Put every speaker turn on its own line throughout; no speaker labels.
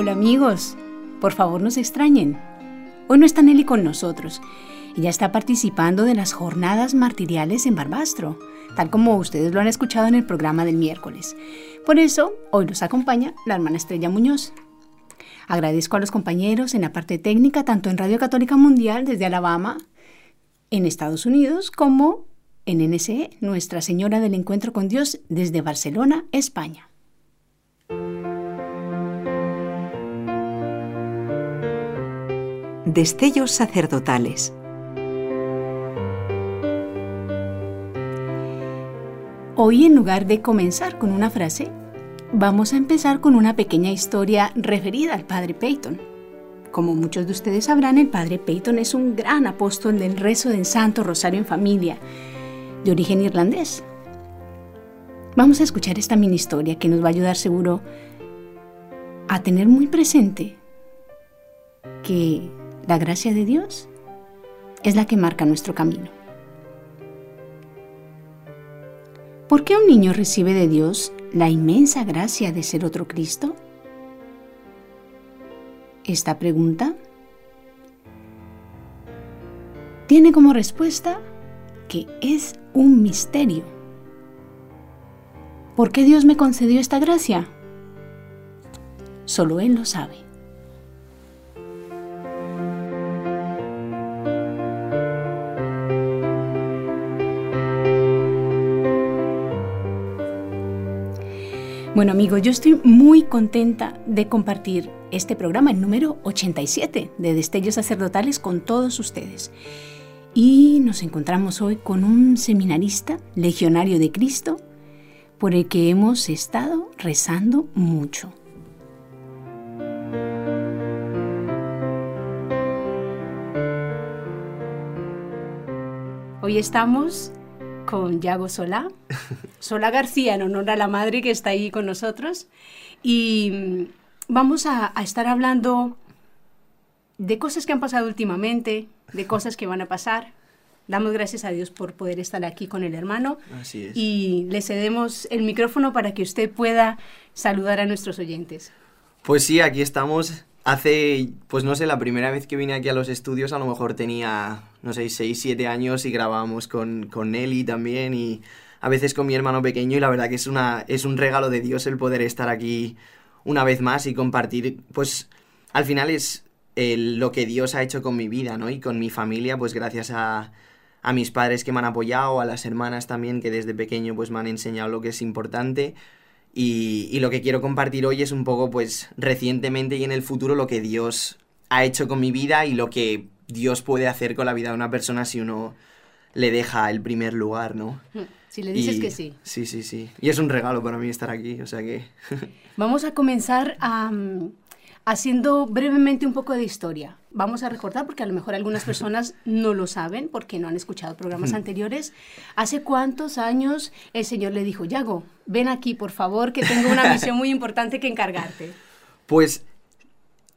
Hola amigos, por favor no se extrañen. Hoy no está Nelly con nosotros. Ella está participando de las jornadas martiriales en Barbastro, tal como ustedes lo han escuchado en el programa del miércoles. Por eso, hoy nos acompaña la hermana Estrella Muñoz. Agradezco a los compañeros en la parte técnica, tanto en Radio Católica Mundial desde Alabama, en Estados Unidos, como en NSE, Nuestra Señora del Encuentro con Dios, desde Barcelona, España.
Destellos sacerdotales.
Hoy en lugar de comenzar con una frase, vamos a empezar con una pequeña historia referida al Padre Peyton. Como muchos de ustedes sabrán, el Padre Peyton es un gran apóstol del rezo del Santo Rosario en familia, de origen irlandés. Vamos a escuchar esta mini historia que nos va a ayudar seguro a tener muy presente que la gracia de Dios es la que marca nuestro camino. ¿Por qué un niño recibe de Dios la inmensa gracia de ser otro Cristo? Esta pregunta tiene como respuesta que es un misterio. ¿Por qué Dios me concedió esta gracia? Solo Él lo sabe. Bueno amigos, yo estoy muy contenta de compartir este programa, el número 87 de Destellos Sacerdotales con todos ustedes. Y nos encontramos hoy con un seminarista, legionario de Cristo, por el que hemos estado rezando mucho. Hoy estamos con Yago Solá, Solá García, en honor a la madre que está ahí con nosotros. Y mm, vamos a, estar hablando de cosas que han pasado últimamente, de cosas que van a pasar. Damos gracias a Dios por poder estar aquí con el hermano.
Así es.
Y le cedemos el micrófono para que usted pueda saludar a nuestros oyentes.
Pues sí, aquí estamos. Hace, pues no sé, la primera vez que vine aquí a los estudios a lo mejor tenía no sé, 6, 7 años y grabábamos con, con Nelly también y a veces con mi hermano pequeño y la verdad que es, una, es un regalo de Dios el poder estar aquí una vez más y compartir, pues al final es lo que Dios ha hecho con mi vida, ¿no? Y con mi familia, pues gracias a, a mis padres que me han apoyado, a las hermanas también que desde pequeño pues me han enseñado lo que es importante. Y, y, lo que quiero compartir hoy es un poco, pues, recientemente y en el futuro lo que Dios ha hecho con mi vida y lo que Dios puede hacer con la vida de una persona si uno le deja el primer lugar, ¿no?
Si le dices que sí.
Sí, sí, sí. Y es un regalo para mí estar aquí, o sea que...
Vamos a comenzar haciendo brevemente un poco de historia. Vamos a recordar, porque a lo mejor algunas personas no lo saben porque no han escuchado programas anteriores. ¿Hace cuántos años el Señor le dijo, Yago, ven aquí, por favor, que tengo una misión muy importante que encargarte?
Pues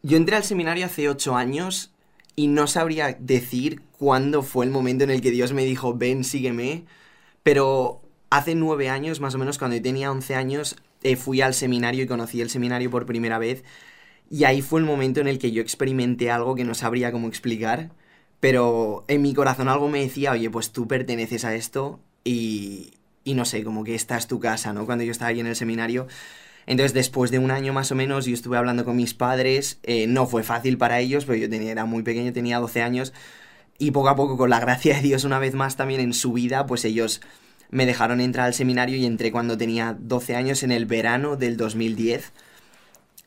yo entré al seminario hace ocho años y no sabría decir cuándo fue el momento en el que Dios me dijo, ven, sígueme, pero hace nueve años, más o menos, cuando yo tenía once años, eh, fui al seminario y conocí el seminario por primera vez, y ahí fue el momento en el que yo experimenté algo que no sabría cómo explicar, pero en mi corazón algo me decía, oye, pues tú perteneces a esto y, y no sé, como que esta es tu casa, ¿no? Cuando yo estaba ahí en el seminario. Entonces, después de un año más o menos, yo estuve hablando con mis padres. Eh, no fue fácil para ellos, pero yo tenía, era muy pequeño, tenía 12 años. Y poco a poco, con la gracia de Dios, una vez más también en su vida, pues ellos me dejaron entrar al seminario y entré cuando tenía 12 años en el verano del 2010.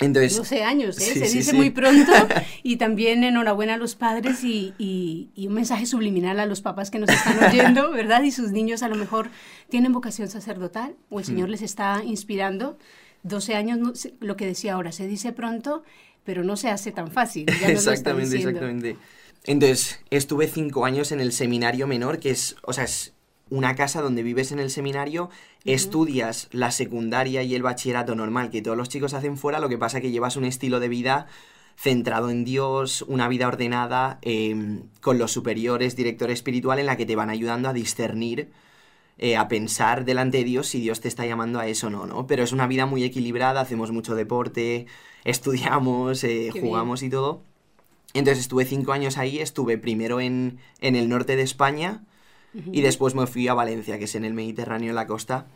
Entonces,
12 años, ¿eh?
Sí,
se
sí,
dice
sí.
muy pronto. Y también enhorabuena a los padres y, y- y un mensaje subliminal a los papás que nos están oyendo, ¿verdad? Y sus niños a lo mejor tienen vocación sacerdotal o el
Mm.
Señor les está inspirando. 12 años, no lo que decía ahora, se dice pronto, pero no se hace tan fácil. Ya
exactamente, exactamente. Entonces, estuve cinco años en el seminario menor, que es, o sea, es una casa donde vives en el seminario, estudias la secundaria y el bachillerato normal que todos los chicos hacen fuera, lo que pasa que llevas un estilo de vida centrado en Dios, una vida ordenada, eh, con los superiores, director espiritual, en la que te van ayudando a discernir, eh, a pensar delante de Dios si Dios te está llamando a eso o no, ¿no? Pero es una vida muy equilibrada, hacemos mucho deporte, estudiamos, eh, jugamos y todo. Entonces estuve cinco años ahí, estuve primero en, en el norte de España y después me fui a Valencia, que es en el Mediterráneo, en la costa.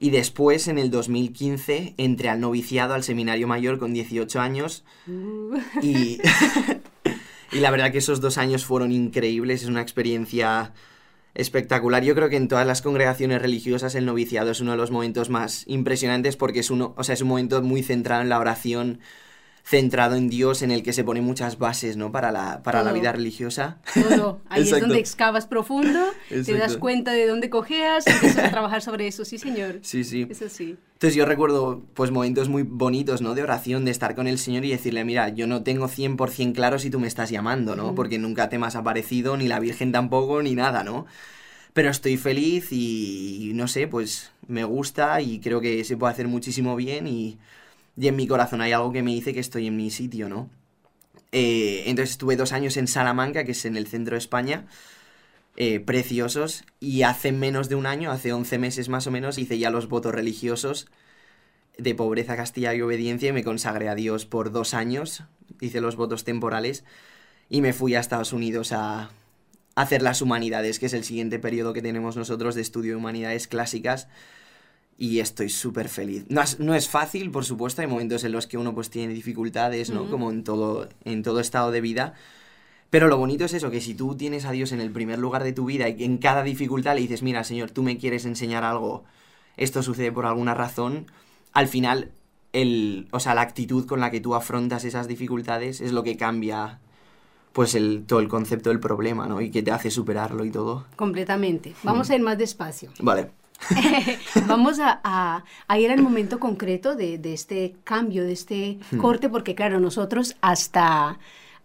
Y después, en el 2015, entré al noviciado, al seminario mayor con 18 años.
Uh,
Y, y la verdad que esos dos años fueron increíbles, es una experiencia espectacular. Yo creo que en todas las congregaciones religiosas el noviciado es uno de los momentos más impresionantes porque es, uno, o sea, es un momento muy centrado en la oración, centrado en Dios, en el que se ponen muchas bases ¿no? para, la, para la
Todo.
vida religiosa.
todo. Ahí es
Exacto.
donde excavas profundo, te das
Exacto.
cuenta de dónde cojeas, empiezas a trabajar sobre eso. Sí, señor.
Sí, sí.
Es así.
Entonces yo recuerdo pues momentos muy bonitos, ¿no? De oración, de estar con el Señor y decirle, mira, yo no tengo 100% claro si tú me estás llamando, ¿no?
Ujú.
Porque nunca te me has aparecido, ni la Virgen tampoco, ni nada, ¿no? Pero estoy feliz y, no sé, pues me gusta y creo que se puede hacer muchísimo bien y, y en mi corazón hay algo que me dice que estoy en mi sitio, ¿no? Eh, entonces estuve dos años en Salamanca, que es en el centro de España, eh, preciosos, y hace menos de un año, hace 11 meses más o menos, hice ya los votos religiosos de pobreza, castilla y obediencia y me consagré a Dios por dos años, hice los votos temporales y me fui a Estados Unidos a, hacer las humanidades, que es el siguiente periodo que tenemos nosotros de estudio de humanidades clásicas y estoy súper feliz. No es, no es fácil, por supuesto, hay momentos en los que uno pues tiene dificultades, ¿no? Como en todo, en todo estado de vida. Pero lo bonito es eso, que si tú tienes a Dios en el primer lugar de tu vida y en cada dificultad le dices, mira, Señor, tú me quieres enseñar algo, esto sucede por alguna razón, al final, el, o sea, la actitud con la que tú afrontas esas dificultades es lo que cambia, pues, el, todo el concepto del problema, ¿no? Y que te hace superarlo y todo.
Completamente. Vamos a ir más despacio.
Vale.
Vamos a, a- a ir al momento concreto de, de este cambio, de este
Hmm.
corte, porque claro, nosotros hasta,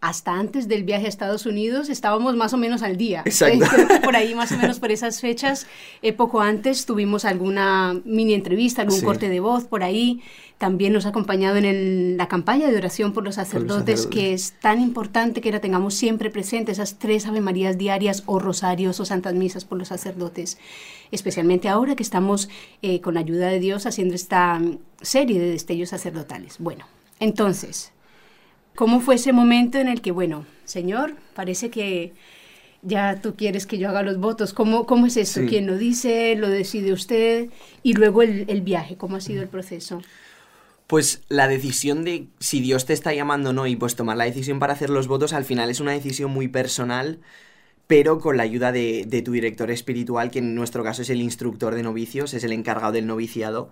hasta antes del viaje a Estados Unidos estábamos más o menos al día.
Exacto.
Eh, por ahí, más o menos por esas fechas, eh, poco antes tuvimos alguna mini entrevista, algún
Sí.
corte de voz por ahí. También nos ha acompañado en el- la campaña de oración por los sacerdotes, que es tan importante que la tengamos siempre presente, esas tres Ave Marías diarias o rosarios o santas misas por los sacerdotes, especialmente ahora que estamos eh, con la ayuda de Dios haciendo esta serie de destellos sacerdotales. Bueno, entonces, ¿cómo fue ese momento en el que, bueno, Señor, parece que ya tú quieres que yo haga los votos? ¿Cómo, cómo es esto?
Sí.
¿Quién lo dice? ¿Lo decide usted? Y luego el, el viaje, ¿cómo ha sido el proceso?
Pues la decisión de si Dios te está llamando o no y pues tomar la decisión para hacer los votos al final es una decisión muy personal, pero con la ayuda de, de tu director espiritual, que en nuestro caso es el instructor de novicios, es el encargado del noviciado.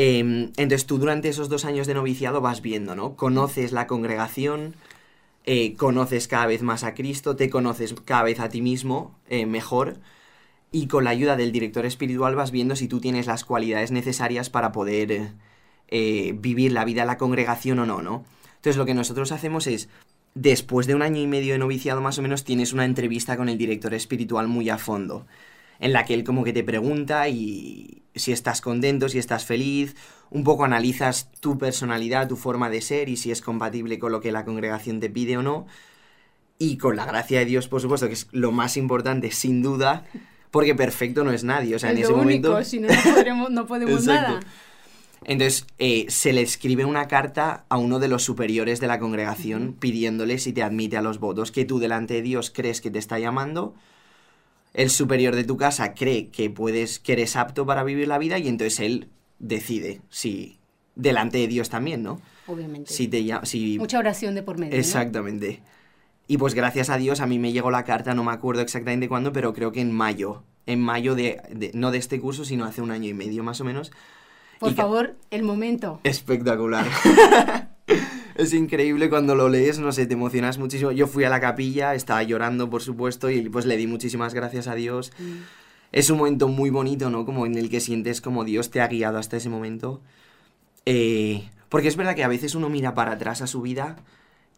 Em, entonces tú durante esos dos años de noviciado vas viendo, ¿no? Conoces la congregación, eh, conoces cada vez más a Cristo, te conoces cada vez a ti mismo eh, mejor y con la ayuda del director espiritual vas viendo si tú tienes las cualidades necesarias para poder eh, vivir la vida en la congregación o no, ¿no? Entonces lo que nosotros hacemos es, después de un año y medio de noviciado más o menos, tienes una entrevista con el director espiritual muy a fondo, en la que él como que te pregunta y si estás contento, si estás feliz, un poco analizas tu personalidad, tu forma de ser y si es compatible con lo que la congregación te pide o no. Y con la gracia de Dios, por supuesto, que es lo más importante, sin duda, porque perfecto no es nadie. O sea, en
es
ese
lo único,
momento.
si no, no podremos, no podemos nada.
Entonces, eh, se le escribe una carta a uno de los superiores de la congregación pidiéndole si te admite a los votos, que tú delante de Dios crees que te está llamando, el superior de tu casa cree que puedes, que eres apto para vivir la vida y entonces él decide si delante de Dios también, ¿no?
Obviamente.
Si te llama, si
Mucha oración de por medio. ¿no?
Exactamente. Y pues gracias a Dios a mí me llegó la carta, no me acuerdo exactamente cuándo, pero creo que en mayo. En mayo de, de- no de este curso, sino hace un año y medio más o menos.
Por favor, el momento.
Espectacular. es increíble cuando lo lees, no sé, te emocionas muchísimo. Yo fui a la capilla, estaba llorando, por supuesto, y pues le di muchísimas gracias a Dios. Mm. Es un momento muy bonito, ¿no? Como en el que sientes como Dios te ha guiado hasta ese momento. Eh, porque es verdad que a veces uno mira para atrás a su vida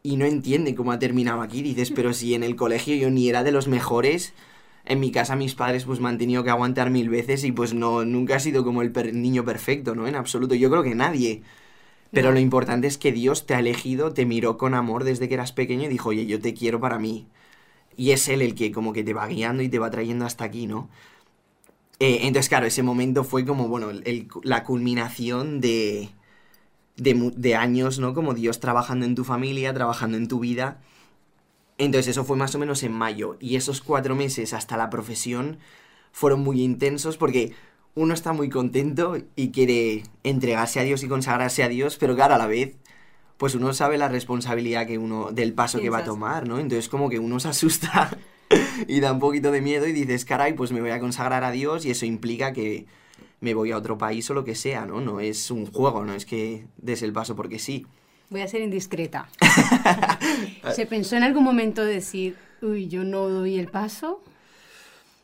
y no entiende cómo ha terminado aquí. Dices, pero si en el colegio yo ni era de los mejores, en mi casa mis padres pues me han tenido que aguantar mil veces y pues no, nunca ha sido como el niño perfecto, ¿no? En absoluto. Yo creo que nadie. Pero lo importante es que Dios te ha elegido, te miró con amor desde que eras pequeño y dijo, oye, yo te quiero para mí. Y es Él el que como que te va guiando y te va trayendo hasta aquí, ¿no? Eh, entonces, claro, ese momento fue como, bueno, la culminación de, de, de, años, ¿no? Como Dios trabajando en tu familia, trabajando en tu vida. Entonces, eso fue más o menos en mayo. Y esos cuatro meses hasta la profesión fueron muy intensos porque uno está muy contento y quiere entregarse a Dios y consagrarse a Dios, pero claro, a la vez, pues uno sabe la responsabilidad que uno, del paso que va a tomar, ¿no? Entonces como que uno se asusta y da un poquito de miedo y dices, caray, pues me voy a consagrar a Dios y eso implica que me voy a otro país o lo que sea, ¿no? No es un juego, no es que des el paso porque sí.
Voy a ser indiscreta. ¿Se pensó en algún momento decir, uy, yo no doy el paso?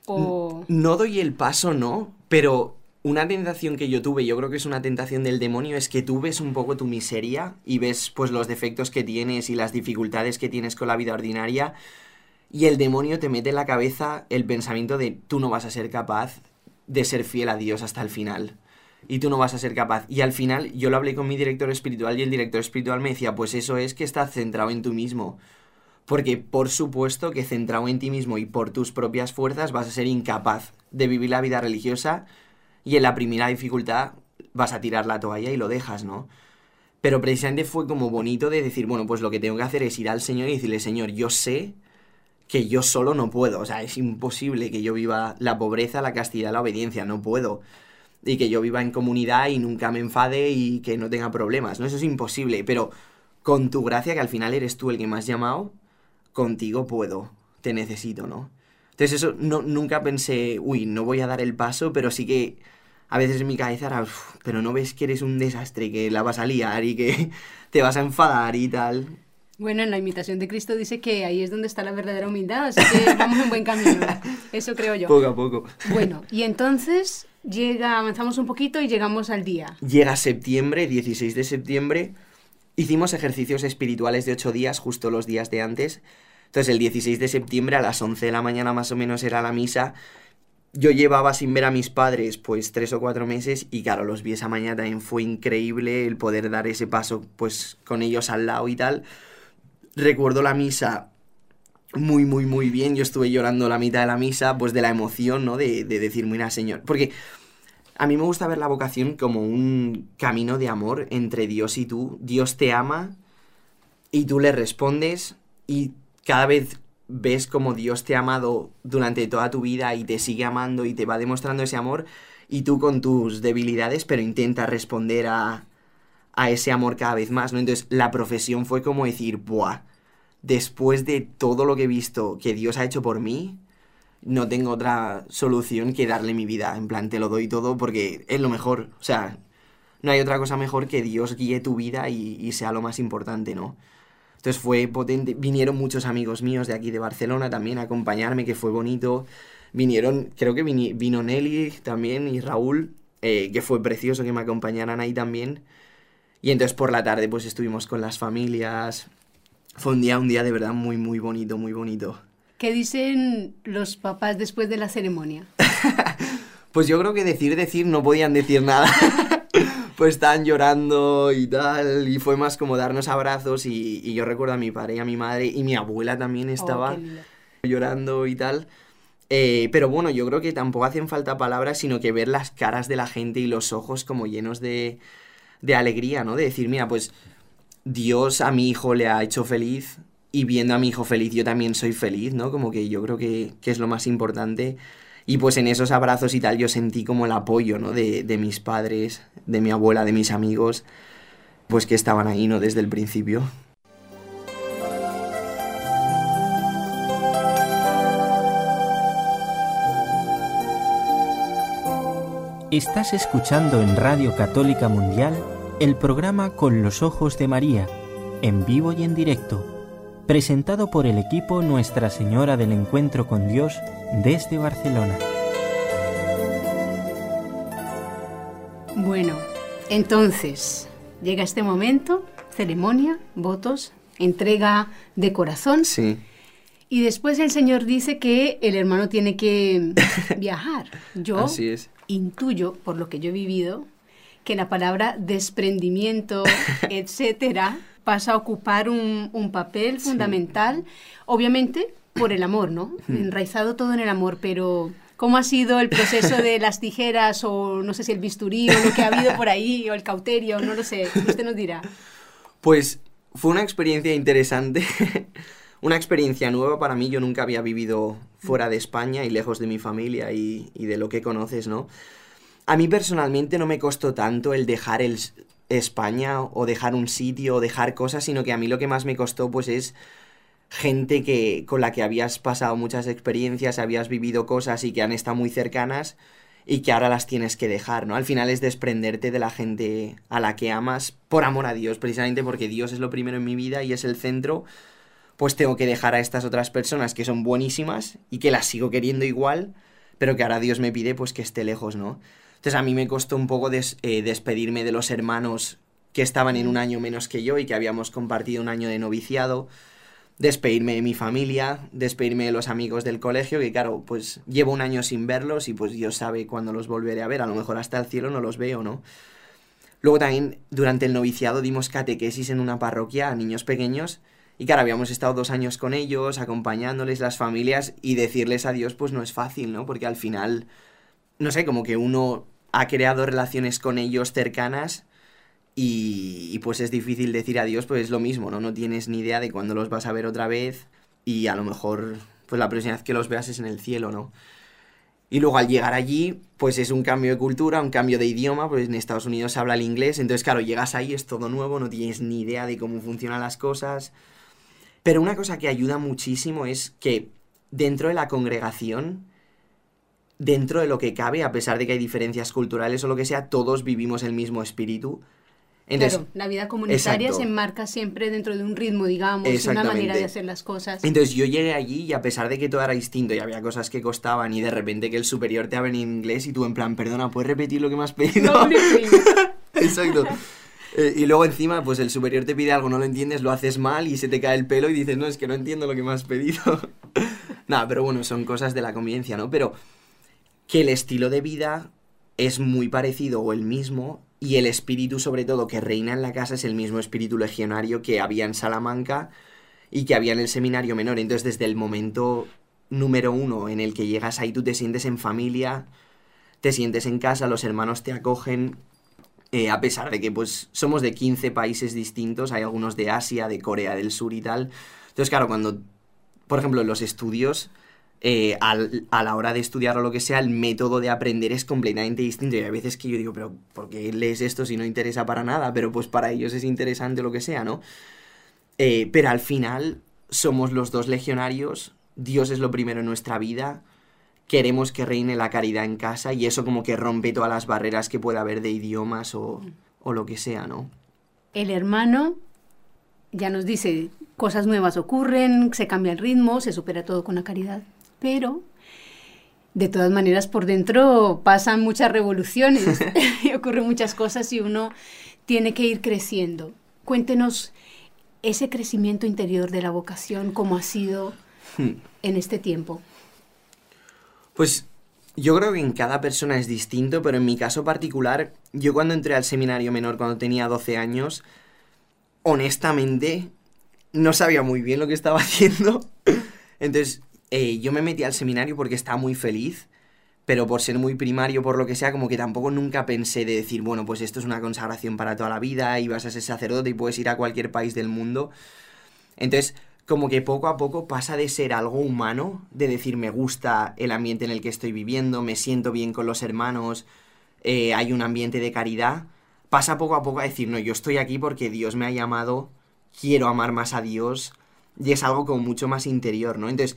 O...
No doy el paso, no, pero una tentación que yo tuve, yo creo que es una tentación del demonio, es que tú ves un poco tu miseria y ves pues los defectos que tienes y las dificultades que tienes con la vida ordinaria y el demonio te mete en la cabeza el pensamiento de tú no vas a ser capaz de ser fiel a Dios hasta el final. Y tú no vas a ser capaz. Y al final yo lo hablé con mi director espiritual y el director espiritual me decía, pues eso es que estás centrado en tú mismo. Porque por supuesto que centrado en ti mismo y por tus propias fuerzas vas a ser incapaz de vivir la vida religiosa y en la primera dificultad vas a tirar la toalla y lo dejas, ¿no? Pero precisamente fue como bonito de decir, bueno, pues lo que tengo que hacer es ir al Señor y decirle, Señor, yo sé que yo solo no puedo. O sea, es imposible que yo viva la pobreza, la castidad, la obediencia. No puedo. Y que yo viva en comunidad y nunca me enfade y que no tenga problemas. No, eso es imposible. Pero con tu gracia, que al final eres tú el que me has llamado, contigo puedo. Te necesito, ¿no? Entonces eso, no, nunca pensé, uy, no voy a dar el paso, pero sí que a veces en mi cabeza era, pero no ves que eres un desastre, que la vas a liar y que te vas a enfadar y tal.
Bueno, en la imitación de Cristo dice que ahí es donde está la verdadera humildad, así que vamos en buen camino. Eso creo yo.
Poco a poco.
Bueno, y entonces llega, avanzamos un poquito y llegamos al día.
Llega septiembre, 16 de septiembre. Hicimos ejercicios espirituales de ocho días, justo los días de antes. Entonces el 16 de septiembre a las 11 de la mañana más o menos era la misa. Yo llevaba sin ver a mis padres pues tres o cuatro meses y claro, los vi esa mañana también fue increíble el poder dar ese paso pues con ellos al lado y tal recuerdo la misa muy, muy, muy bien. Yo estuve llorando la mitad de la misa, pues de la emoción, ¿no? De, de decir, mira, Señor. Porque a mí me gusta ver la vocación como un camino de amor entre Dios y tú. Dios te ama y tú le respondes y cada vez ves como Dios te ha amado durante toda tu vida y te sigue amando y te va demostrando ese amor y tú con tus debilidades, pero intentas responder a, a ese amor cada vez más, ¿no? Entonces la profesión fue como decir, ¡buah! Después de todo lo que he visto que Dios ha hecho por mí, no tengo otra solución que darle mi vida. En plan, te lo doy todo porque es lo mejor. O sea, no hay otra cosa mejor que Dios guíe tu vida y, sea lo más importante, ¿no? Entonces fue potente. Vinieron muchos amigos míos de aquí de Barcelona también a acompañarme, que fue bonito. Vinieron, creo que vino Nelly también y Raúl, eh, que fue precioso que me acompañaran ahí también. Y entonces por la tarde pues estuvimos con las familias. Fue un día, un día de verdad muy, muy bonito, muy bonito.
¿Qué dicen los papás después de la ceremonia?
pues yo creo que decir, decir, no podían decir nada. pues estaban llorando y tal, y fue más como darnos abrazos y, yo recuerdo a mi padre y a mi madre y mi abuela también oh, estaba llorando y tal. Eh, pero bueno, yo creo que tampoco hacen falta palabras, sino que ver las caras de la gente y los ojos como llenos de, de alegría, ¿no? De decir, mira, pues Dios a mi hijo le ha hecho feliz y viendo a mi hijo feliz yo también soy feliz, ¿no? Como que yo creo que, es lo más importante. Y pues en esos abrazos y tal yo sentí como el apoyo, ¿no? De, de mis padres, de mi abuela, de mis amigos, pues que estaban ahí, ¿no? Desde el principio.
Estás escuchando en Radio Católica Mundial el programa Con los Ojos de María, en vivo y en directo, presentado por el equipo Nuestra Señora del Encuentro con Dios desde Barcelona.
Bueno, entonces, llega este momento, ceremonia, votos, entrega de corazón.
Sí.
Y después el Señor dice que el hermano tiene que viajar. Yo
Así es.
intuyo, por lo que yo he vivido, que la palabra desprendimiento, etcétera, pasa a ocupar un, un papel fundamental, obviamente por el amor, ¿no? Enraizado todo en el amor, pero ¿cómo ha sido el proceso de las tijeras o no sé si el bisturí o lo que ha habido por ahí o el cauterio, no lo sé, usted nos dirá.
Pues fue una experiencia interesante, una experiencia nueva para mí. Yo nunca había vivido fuera de España y lejos de mi familia y, y de lo que conoces, ¿no? A mí personalmente no me costó tanto el dejar el España o dejar un sitio o dejar cosas, sino que a mí lo que más me costó pues es gente que con la que habías pasado muchas experiencias, habías vivido cosas y que han estado muy cercanas y que ahora las tienes que dejar, ¿no? Al final es desprenderte de la gente a la que amas por amor a Dios, precisamente porque Dios es lo primero en mi vida y es el centro, pues tengo que dejar a estas otras personas que son buenísimas y que las sigo queriendo igual, pero que ahora Dios me pide pues que esté lejos, ¿no? Entonces a mí me costó un poco eh, despedirme de los hermanos que estaban en un año menos que yo y que habíamos compartido un año de noviciado, despedirme de mi familia, despedirme de los amigos del colegio, que claro, pues llevo un año sin verlos y pues Dios sabe cuándo los volveré a ver, a lo mejor hasta el cielo no los veo, ¿no? Luego también durante el noviciado dimos catequesis en una parroquia a niños pequeños y claro, habíamos estado dos años con ellos, acompañándoles las familias y decirles adiós pues no es fácil, ¿no? Porque al final, no sé, como que uno ha creado relaciones con ellos cercanas y, pues es difícil decir adiós, pues es lo mismo, ¿no? No tienes ni idea de cuándo los vas a ver otra vez y a lo mejor pues la próxima vez que los veas es en el cielo, ¿no? Y luego al llegar allí, pues es un cambio de cultura, un cambio de idioma, pues en Estados Unidos se habla el inglés, entonces claro, llegas ahí, es todo nuevo, no tienes ni idea de cómo funcionan las cosas. Pero una cosa que ayuda muchísimo es que dentro de la congregación, dentro de lo que cabe, a pesar de que hay diferencias culturales o lo que sea, todos vivimos el mismo espíritu. Entonces,
claro, la vida comunitaria
exacto.
se enmarca siempre dentro de un ritmo, digamos, una manera de hacer las cosas.
Entonces yo llegué allí y a pesar de que todo era distinto y había cosas que costaban y de repente que el superior te habla en inglés y tú en plan, perdona, ¿puedes repetir lo que me has pedido?
Doble prima.
Exacto. Eh, y luego encima, pues el superior te pide algo, no lo entiendes, lo haces mal y se te cae el pelo y dices, no, es que no entiendo lo que me has pedido. Nada, pero bueno, son cosas de la convivencia, ¿no? Pero que el estilo de vida es muy parecido o el mismo y el espíritu sobre todo que reina en la casa es el mismo espíritu legionario que había en Salamanca y que había en el seminario menor. Entonces desde el momento número uno en el que llegas ahí tú te sientes en familia, te sientes en casa, los hermanos te acogen, eh, a pesar de que pues somos de 15 países distintos, hay algunos de Asia, de Corea del Sur y tal. Entonces claro, cuando, por ejemplo, en los estudios eh, al- a la hora de estudiar o lo que sea, el método de aprender es completamente distinto. Y hay veces que yo digo, pero ¿por qué lees esto si no interesa para nada? Pero pues para ellos es interesante o lo que sea, ¿no? Eh, pero al final somos los dos legionarios, Dios es lo primero en nuestra vida, queremos que reine la caridad en casa y eso como que rompe todas las barreras que pueda haber de idiomas o, o lo que sea, ¿no?
El hermano ya nos dice, cosas nuevas ocurren, se cambia el ritmo, se supera todo con la caridad, pero de todas maneras por dentro pasan muchas revoluciones y ocurren muchas cosas y uno tiene que ir creciendo. Cuéntenos ese crecimiento interior de la vocación, cómo ha sido
Hmm.
en este tiempo.
Pues yo creo que en cada persona es distinto, pero en mi caso particular, yo cuando entré al seminario menor cuando tenía 12 años, honestamente no sabía muy bien lo que estaba haciendo. Entonces, eh, yo me metí al seminario porque estaba muy feliz, pero por ser muy primario, por lo que sea, como que tampoco nunca pensé de decir, bueno, pues esto es una consagración para toda la vida y vas a ser sacerdote y puedes ir a cualquier país del mundo. Entonces, como que poco a poco pasa de ser algo humano, de decir me gusta el ambiente en el que estoy viviendo, me siento bien con los hermanos, eh, hay un ambiente de caridad, pasa poco a poco a decir, no, yo estoy aquí porque Dios me ha llamado, quiero amar más a Dios, y es algo como mucho más interior, ¿no? Entonces,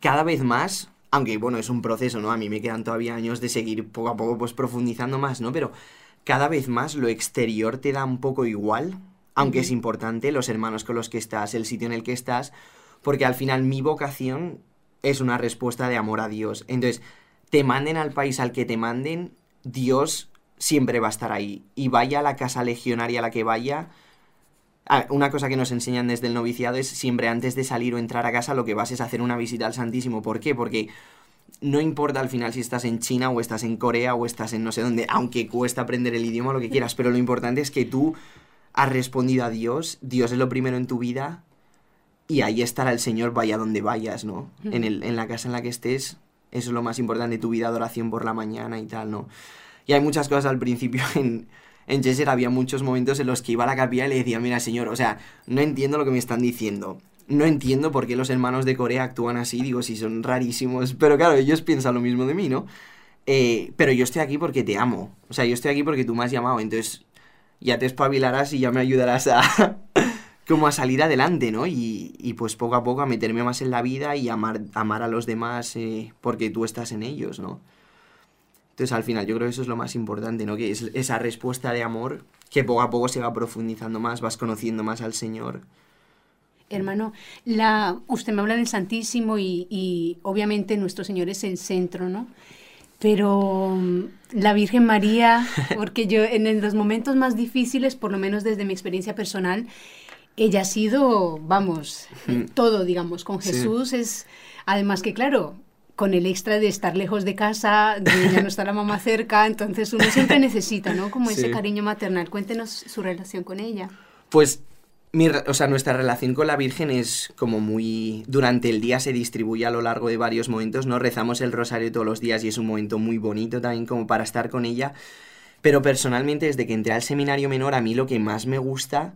cada vez más aunque bueno, es un proceso, ¿no? A mí me quedan todavía años de seguir poco a poco pues profundizando más, ¿no? Pero cada vez más lo exterior te da un poco igual, aunque es importante los hermanos con los que estás, el sitio en el que estás, porque al final mi vocación es una respuesta de amor a Dios. Entonces, te manden al país al que te manden, Dios siempre va a estar ahí. Y vaya a la casa legionaria a la que vaya, Ah, una cosa que nos enseñan desde el noviciado es siempre antes de salir o entrar a casa lo que vas es hacer una visita al Santísimo. ¿Por qué? Porque no importa al final si estás en China o estás en Corea o estás en no sé dónde, aunque cuesta aprender el idioma, lo que quieras, pero lo importante es que tú has respondido a Dios, Dios es lo primero en tu vida y ahí estará el Señor vaya donde vayas, ¿no? En, el, en la casa en la que estés, eso es lo más importante, tu vida de oración por la mañana y tal, ¿no? Y hay muchas cosas al principio en, en Chester había muchos momentos en los que iba a la capilla y le decía, mira señor, o sea, no entiendo lo que me están diciendo. No entiendo por qué los hermanos de Corea actúan así, digo, si son rarísimos. Pero claro, ellos piensan lo mismo de mí, ¿no? Eh, pero yo estoy aquí porque te amo. O sea, yo estoy aquí porque tú me has llamado. Entonces, ya te espabilarás y ya me ayudarás a... como a salir adelante, ¿no? Y, pues poco a poco a meterme más en la vida y amar, amar a los demás eh, porque tú estás en ellos, ¿no? Entonces, al final, yo creo que eso es lo más importante, ¿no? Que es esa respuesta de amor que poco a poco se va profundizando más, vas conociendo más al Señor.
Hermano, la, usted me habla del Santísimo y, y obviamente nuestro Señor es el centro, ¿no? Pero mm, la Virgen María, porque yo en los momentos más difíciles, por lo menos desde mi experiencia personal, ella ha sido, vamos, todo, digamos, con Jesús sí. es, además que claro, con el extra de estar lejos de casa, de ya no está la mamá cerca, entonces uno siempre necesita, ¿no? Como ese cariño maternal. Cuéntenos su relación con ella.
Pues, mi, o sea, nuestra relación con la Virgen es como muy... Durante el día se distribuye a lo largo de varios momentos, ¿no? Rezamos el rosario todos los días y es un momento muy bonito también como para estar con ella. Pero personalmente, desde que entré al seminario menor, a mí lo que más me gusta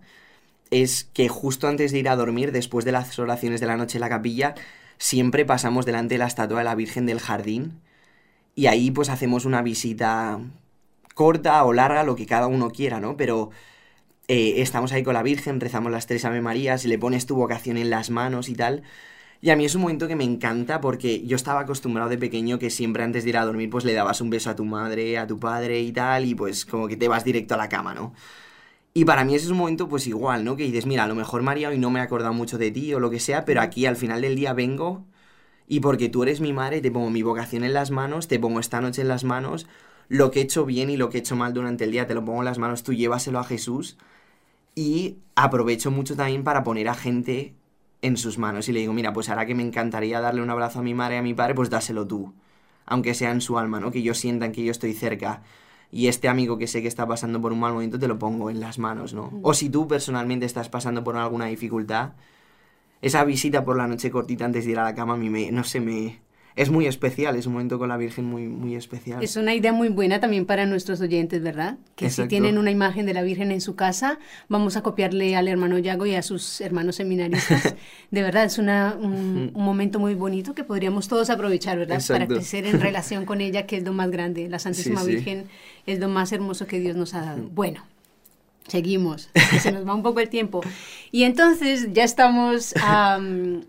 es que justo antes de ir a dormir, después de las oraciones de la noche en la capilla, siempre pasamos delante de la estatua de la Virgen del Jardín y ahí pues hacemos una visita corta o larga, lo que cada uno quiera, ¿no? Pero eh, estamos ahí con la Virgen, rezamos las tres Ave Marías, le pones tu vocación en las manos y tal. Y a mí es un momento que me encanta porque yo estaba acostumbrado de pequeño que siempre antes de ir a dormir pues le dabas un beso a tu madre, a tu padre y tal, y pues como que te vas directo a la cama, ¿no? Y para mí ese es un momento pues igual, ¿no? Que dices, mira, a lo mejor María hoy no me he acordado mucho de ti o lo que sea, pero aquí al final del día vengo y porque tú eres mi madre, te pongo mi vocación en las manos, te pongo esta noche en las manos, lo que he hecho bien y lo que he hecho mal durante el día te lo pongo en las manos, tú llévaselo a Jesús y aprovecho mucho también para poner a gente en sus manos y le digo, mira, pues ahora que me encantaría darle un abrazo a mi madre y a mi padre, pues dáselo tú, aunque sea en su alma, ¿no? Que ellos sientan que yo estoy cerca y este amigo que sé que está pasando por un mal momento te lo pongo en las manos, ¿no? O si tú personalmente estás pasando por alguna dificultad, esa visita por la noche cortita antes de ir a la cama a mí me, no sé, me, es muy especial, es un momento con la Virgen muy, muy especial.
Es una idea muy buena también para nuestros oyentes, ¿verdad? Que Exacto. si tienen una imagen de la Virgen en su casa, vamos a copiarle al hermano Yago y a sus hermanos seminaristas. de verdad, es una, un, un, momento muy bonito que podríamos todos aprovechar, ¿verdad?
Exacto.
Para crecer en relación con ella, que es lo más grande. La Santísima
Sí, sí.
Virgen es lo más hermoso que Dios nos ha dado. Bueno. Seguimos, se nos va un poco el tiempo. Y entonces ya estamos um,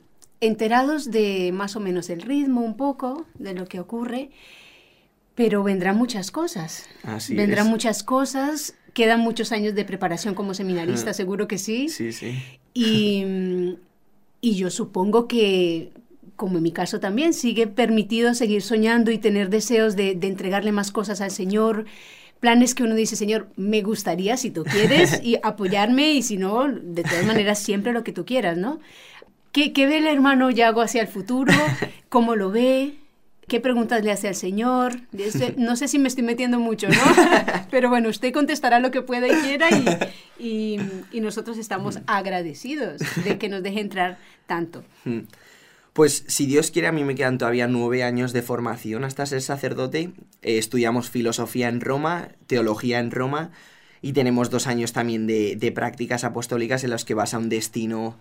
enterados de más o menos el ritmo, un poco, de lo que ocurre, pero vendrán muchas cosas.
Así
vendrán
es.
muchas cosas, quedan muchos años de preparación como seminarista,
Ah.
seguro que sí.
Sí, sí.
Y, y yo supongo que, como en mi caso también, sigue permitido seguir soñando y tener deseos de, de entregarle más cosas al Señor planes que uno dice, Señor, me gustaría si tú quieres y apoyarme y si no, de todas maneras siempre lo que tú quieras, ¿no? ¿Qué, qué ve el hermano Yago hacia el futuro? ¿Cómo lo ve? ¿Qué preguntas le hace al Señor? Este, no sé si me estoy metiendo mucho, ¿no? Pero bueno, usted contestará lo que pueda y quiera y, y, y nosotros estamos agradecidos de que nos deje entrar tanto.
Pues si Dios quiere, a mí me quedan todavía nueve años de formación hasta ser sacerdote. Eh, estudiamos filosofía en Roma, teología en Roma y tenemos dos años también de, de prácticas apostólicas en los que vas a un destino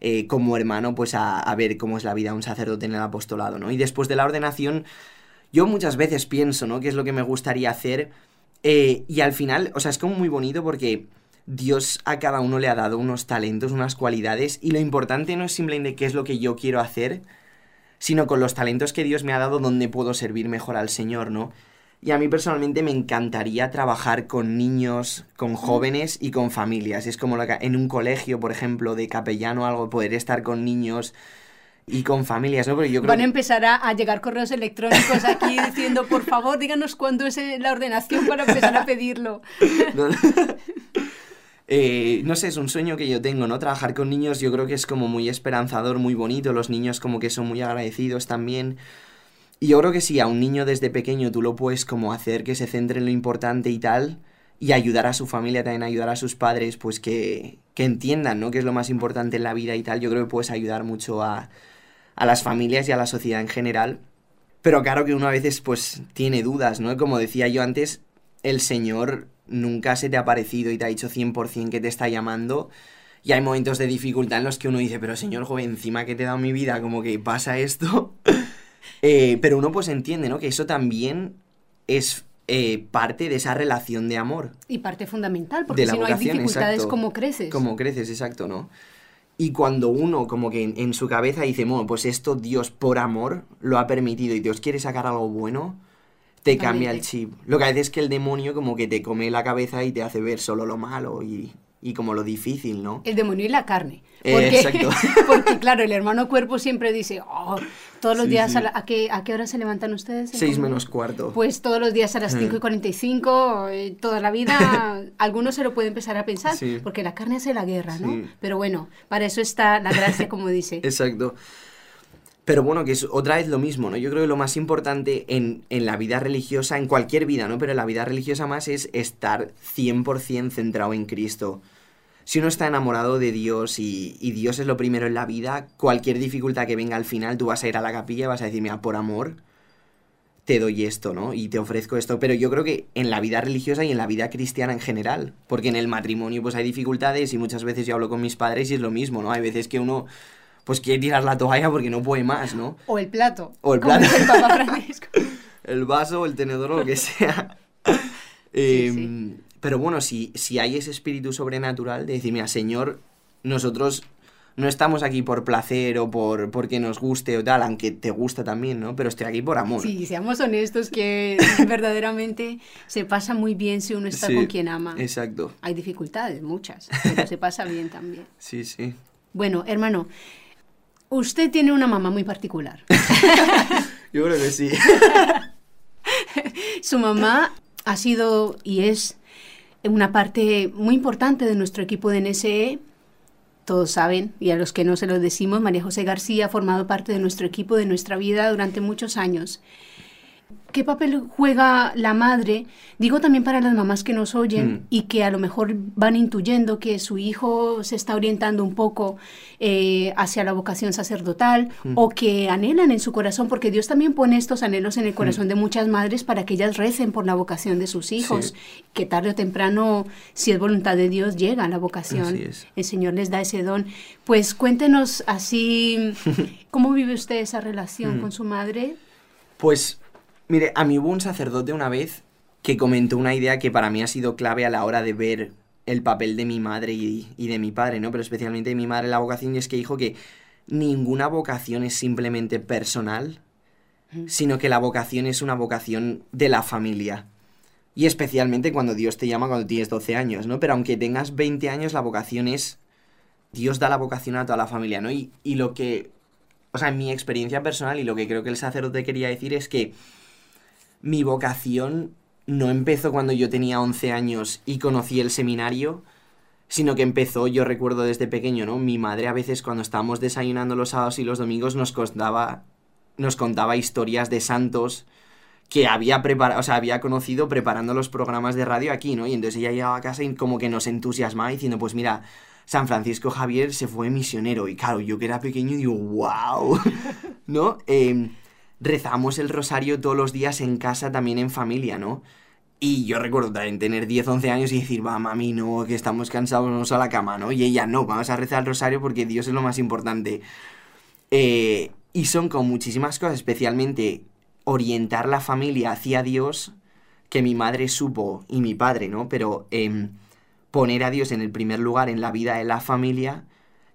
eh, como hermano, pues a, ver cómo es la vida de un sacerdote en el apostolado, ¿no? Y después de la ordenación, yo muchas veces pienso, ¿no? ¿Qué es lo que me gustaría hacer? Eh, y al final, o sea, es como muy bonito porque Dios a cada uno le ha dado unos talentos, unas cualidades, y lo importante no es simplemente qué es lo que yo quiero hacer, sino con los talentos que Dios me ha dado donde puedo servir mejor al Señor, ¿no? Y a mí personalmente me encantaría trabajar con niños, con jóvenes y con familias. Es como en un colegio, por ejemplo, de capellano o algo, poder estar con niños y con familias, ¿no? yo
Van a empezar a, llegar correos electrónicos aquí diciendo, por favor, díganos cuándo es la ordenación para empezar a pedirlo.
Eh, no sé, es un sueño que yo tengo, ¿no? Trabajar con niños yo creo que es como muy esperanzador, muy bonito, los niños como que son muy agradecidos también. Y yo creo que si a un niño desde pequeño tú lo puedes como hacer que se centre en lo importante y tal, y ayudar a su familia, también ayudar a sus padres, pues que, que entiendan, ¿no? Que es lo más importante en la vida y tal, yo creo que puedes ayudar mucho a, a las familias y a la sociedad en general. Pero claro que uno a veces pues tiene dudas, ¿no? Como decía yo antes, el Señor nunca se te ha parecido y te ha dicho 100% que te está llamando. Y hay momentos de dificultad en los que uno dice, pero Señor, joven, encima que te he dado mi vida, como que pasa esto. Eh, pero uno pues entiende, ¿no? Que eso también es eh, parte de esa relación de amor.
Y parte fundamental, porque si no hay dificultades, ¿cómo creces?
Como creces, exacto, ¿no? Y cuando uno como que en, su cabeza dice, bueno, pues esto Dios por amor lo ha permitido y Dios quiere sacar algo bueno, te cambia el chip. Lo que hace es que el demonio como que te come la cabeza y te hace ver solo lo malo y, y como lo difícil, ¿no?
El demonio y la carne. Porque, Exacto. porque claro, el hermano cuerpo siempre dice, oh, todos los días, A, qué, ¿a qué hora se levantan ustedes?
Seis menos cuarto.
Pues todos los días a las 5 y 45, eh, toda la vida, algunos se lo pueden empezar a pensar, porque la carne hace la guerra, ¿no? Pero bueno, para eso está la gracia, como dice.
Exacto. Pero bueno, que es otra vez lo mismo, ¿no? Yo creo que lo más importante en, en, la vida religiosa, en cualquier vida, ¿no? Pero en la vida religiosa más es estar 100% centrado en Cristo si uno está enamorado de Dios y, Dios es lo primero en la vida, cualquier dificultad que venga al final, tú vas a ir a la capilla y vas a decir, mira, por amor, te doy esto, ¿no? Y te ofrezco esto. Pero yo creo que en la vida religiosa y en la vida cristiana en general, porque en el matrimonio pues hay dificultades y muchas veces yo hablo con mis padres y es lo mismo, ¿no? Hay veces que uno pues quiere tirar la toalla porque no puede más, ¿no?
O el plato.
O el plato. el el vaso, el tenedor o lo que sea. Em, pero bueno, si, si hay ese espíritu sobrenatural de decir, mira, Señor, nosotros no estamos aquí por placer o por porque nos guste o tal, aunque te gusta también, ¿no? Pero estoy aquí por amor.
Sí, seamos honestos que verdaderamente se pasa muy bien si uno está con quien ama.
Exacto.
Hay dificultades, muchas, pero se pasa bien también.
Sí, sí.
Bueno, hermano, usted tiene una mamá muy particular.
Yo creo que sí.
Su mamá ha sido y es una parte muy importante de nuestro equipo de NSE. Todos saben, y a los que no se lo decimos, María José García ha formado parte de nuestro equipo, de nuestra vida durante muchos años. ¿Qué papel juega la madre? Digo también para las mamás que nos oyen mm. y que a lo mejor van intuyendo que su hijo se está orientando un poco eh, hacia la vocación sacerdotal mm. o que anhelan en su corazón, porque Dios también pone estos anhelos en el mm. corazón de muchas madres para que ellas recen por la vocación de sus hijos, que tarde o temprano, si es voluntad de Dios, llega a la vocación. El Señor les da ese don. Pues cuéntenos así, ¿cómo vive usted esa relación con su madre?
Pues Mire, a mí hubo un sacerdote una vez que comentó una idea que para mí ha sido clave a la hora de ver el papel de mi madre y, de mi padre, ¿no? Pero especialmente de mi madre la vocación, y es que dijo que ninguna vocación es simplemente personal, sino que la vocación es una vocación de la familia. Y especialmente cuando Dios te llama cuando tienes 12 años, ¿no? Pero aunque tengas 20 años, la vocación es... Dios da la vocación a toda la familia, ¿no? Y, y lo que... O sea, en mi experiencia personal y lo que creo que el sacerdote quería decir es que mi vocación no empezó cuando yo tenía 11 años y conocí el seminario, sino que empezó, yo recuerdo desde pequeño, ¿no? Mi madre a veces cuando estábamos desayunando los sábados y los domingos nos contaba, nos contaba historias de santos que había preparado, o sea, había conocido preparando los programas de radio aquí, ¿no? Y entonces ella llegaba a casa y como que nos entusiasmaba diciendo, pues mira, San Francisco Javier se fue misionero. Y claro, yo que era pequeño digo, wow, ¿no? Eh, rezamos el rosario todos los días en casa, también en familia, ¿no? Y yo recuerdo también tener 10, 11 años y decir, va, mami, no, que estamos cansados, vamos a la cama, ¿no? Y ella, no, vamos a rezar el rosario porque Dios es lo más importante. Eh, y son con muchísimas cosas, especialmente orientar la familia hacia Dios, que mi madre supo y mi padre, ¿no? Pero em, poner a Dios en el primer lugar en la vida de la familia,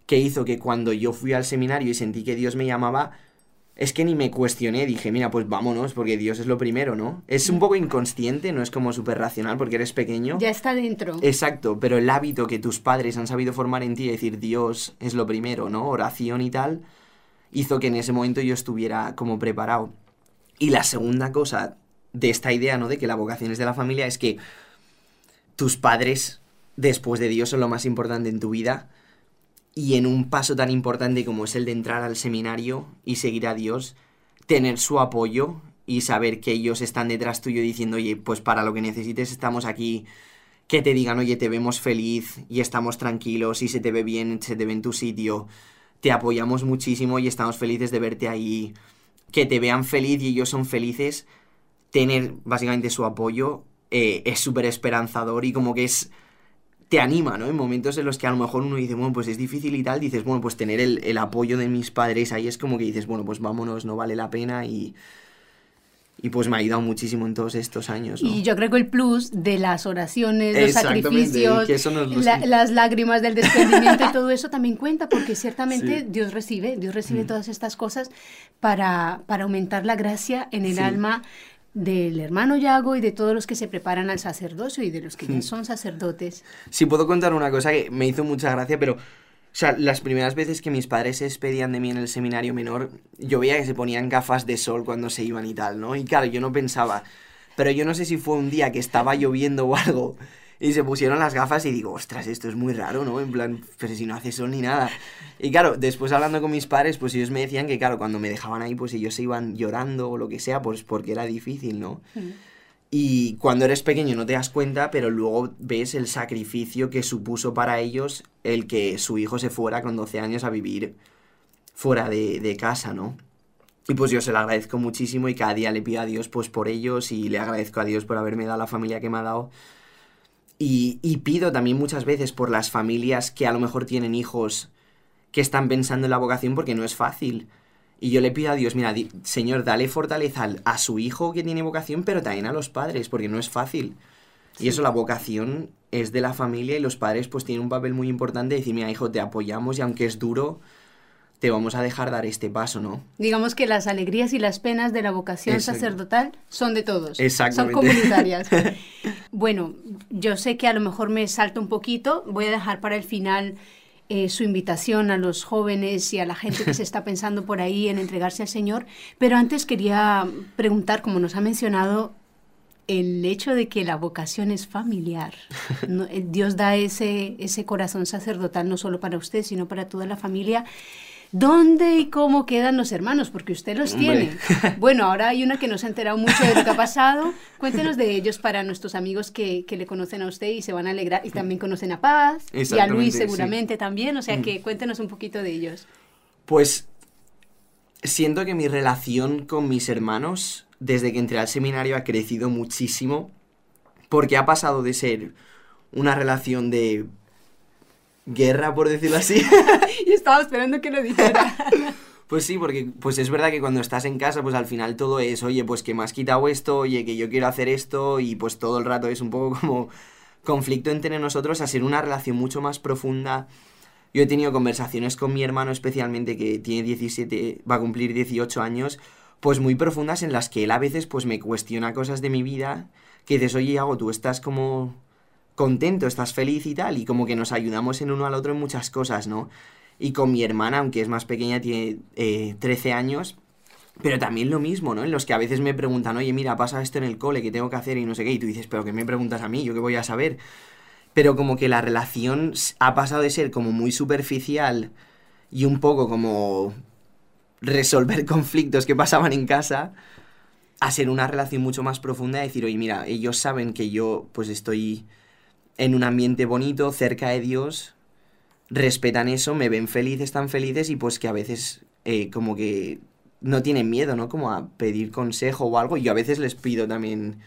que hizo que cuando yo fui al seminario y sentí que Dios me llamaba, es que ni me cuestioné, dije, mira, pues vámonos, porque Dios es lo primero, ¿no? Es un poco inconsciente, no es como súper racional porque eres pequeño.
Ya está dentro.
Exacto, pero el hábito que tus padres han sabido formar en ti, de decir Dios es lo primero, ¿no? Oración y tal, hizo que en ese momento yo estuviera como preparado. Y la segunda cosa de esta idea, ¿no? De que la vocación es de la familia, es que tus padres, después de Dios, son lo más importante en tu vida y en un paso tan importante como es el de entrar al seminario y seguir a Dios, tener su apoyo y saber que ellos están detrás tuyo diciendo, oye, pues para lo que necesites estamos aquí, que te digan, oye, te vemos feliz y estamos tranquilos y se te ve bien, se te ve en tu sitio, te apoyamos muchísimo y estamos felices de verte ahí, que te vean feliz y ellos son felices, tener básicamente su apoyo eh, es súper esperanzador y como que es te anima, ¿no? En momentos en los que a lo mejor uno dice, bueno, pues es difícil y tal, dices, bueno, pues tener el, apoyo de mis padres ahí es como que dices, bueno, pues vámonos, no vale la pena y, y pues me ha ayudado muchísimo en todos estos años. ¿no?
Y yo creo que el plus de las oraciones, los sacrificios, las lágrimas del desprendimiento y todo eso también cuenta, porque ciertamente Dios recibe, Dios recibe mm. todas estas cosas para, para aumentar la gracia en el alma del hermano Yago y de todos los que se preparan al sacerdocio y de los que ya hmm. son sacerdotes.
Sí, puedo contar una cosa que me hizo mucha gracia, pero, o sea, las primeras veces que mis padres se despedían de mí en el seminario menor, yo veía que se ponían gafas de sol cuando se iban y tal, ¿no? Y claro, yo no pensaba, pero yo no sé si fue un día que estaba lloviendo o algo, y se pusieron las gafas y digo, ostras, esto es muy raro, ¿no? En plan, pero si no hace sol ni nada. Y claro, después hablando con mis padres, pues ellos me decían que, claro, cuando me dejaban ahí, pues ellos se iban llorando o lo que sea, pues porque era difícil, ¿no? Mm. Y cuando eres pequeño no te das cuenta, pero luego ves el sacrificio que supuso para ellos el que su hijo se fuera con 12 años a vivir fuera de, de casa, ¿no? Y pues yo se lo agradezco muchísimo y cada día le pido a Dios pues por ellos y le agradezco a Dios por haberme dado la familia que me ha dado y, pido también muchas veces por las familias que a lo mejor tienen hijos que están pensando en la vocación porque no es fácil. Y yo le pido a Dios, mira, Señor, dale fortaleza a su hijo que tiene vocación, pero también a los padres, porque no es fácil. Y eso, la vocación es de la familia y los padres pues tienen un papel muy importante de decir, mira, hijo, te apoyamos y aunque es duro, te vamos a dejar dar este paso, ¿no?
Digamos que las alegrías y las penas de la vocación sacerdotal son de todos.
Exactamente.
Son comunitarias. bueno, yo sé que a lo mejor me salto un poquito, voy a dejar para el final eh, su invitación a los jóvenes y a la gente que se está pensando por ahí en entregarse al Señor, pero antes quería preguntar, como nos ha mencionado, el hecho de que la vocación es familiar. Eh, Dios da ese, ese corazón sacerdotal no solo para usted, sino para toda la familia. ¿Dónde y cómo quedan los hermanos? Porque usted los tiene. Bueno, ahora hay una que nos ha enterado mucho de lo que ha pasado. Cuéntenos de ellos para nuestros amigos que, le conocen a usted y se van a alegrar. Y también conocen a Paz y a Luis seguramente también. O sea mm. que cuéntenos un poquito de ellos.
Pues siento que mi relación con mis hermanos desde que entré al seminario ha crecido muchísimo. Porque ha pasado de ser una relación de guerra, por decirlo así.
y estaba esperando que lo dijera.
Pues sí, porque pues es verdad que cuando estás en casa, pues al final todo es, oye, pues que me has quitado esto, oye, que yo quiero hacer esto, y pues todo el rato es un poco como conflicto entre nosotros a ser una relación mucho más profunda. Yo he tenido conversaciones con mi hermano especialmente que tiene 17, va a cumplir 18 años, pues muy profundas en las que él a veces pues me cuestiona cosas de mi vida, que dices, oye, hago, tú estás como contento, estás feliz y tal, y como que nos ayudamos en uno al otro en muchas cosas, ¿no? Y con mi hermana, aunque es más pequeña, tiene 13 eh, años, pero también lo mismo, ¿no? En los que a veces me preguntan, oye, mira, pasa esto en el cole, ¿qué tengo que hacer? Y no sé qué, y tú dices, pero ¿qué me preguntas a mí? ¿Yo qué voy a saber? Pero como que la relación ha pasado de ser como muy superficial y un poco como resolver conflictos que pasaban en casa a ser una relación mucho más profunda, de decir, oye, mira, ellos saben que yo pues estoy en un ambiente bonito, cerca de Dios, respetan eso, me ven feliz, están felices y pues que a veces eh, como que no tienen miedo, ¿no? Como a pedir consejo o algo. Y yo a veces les pido también,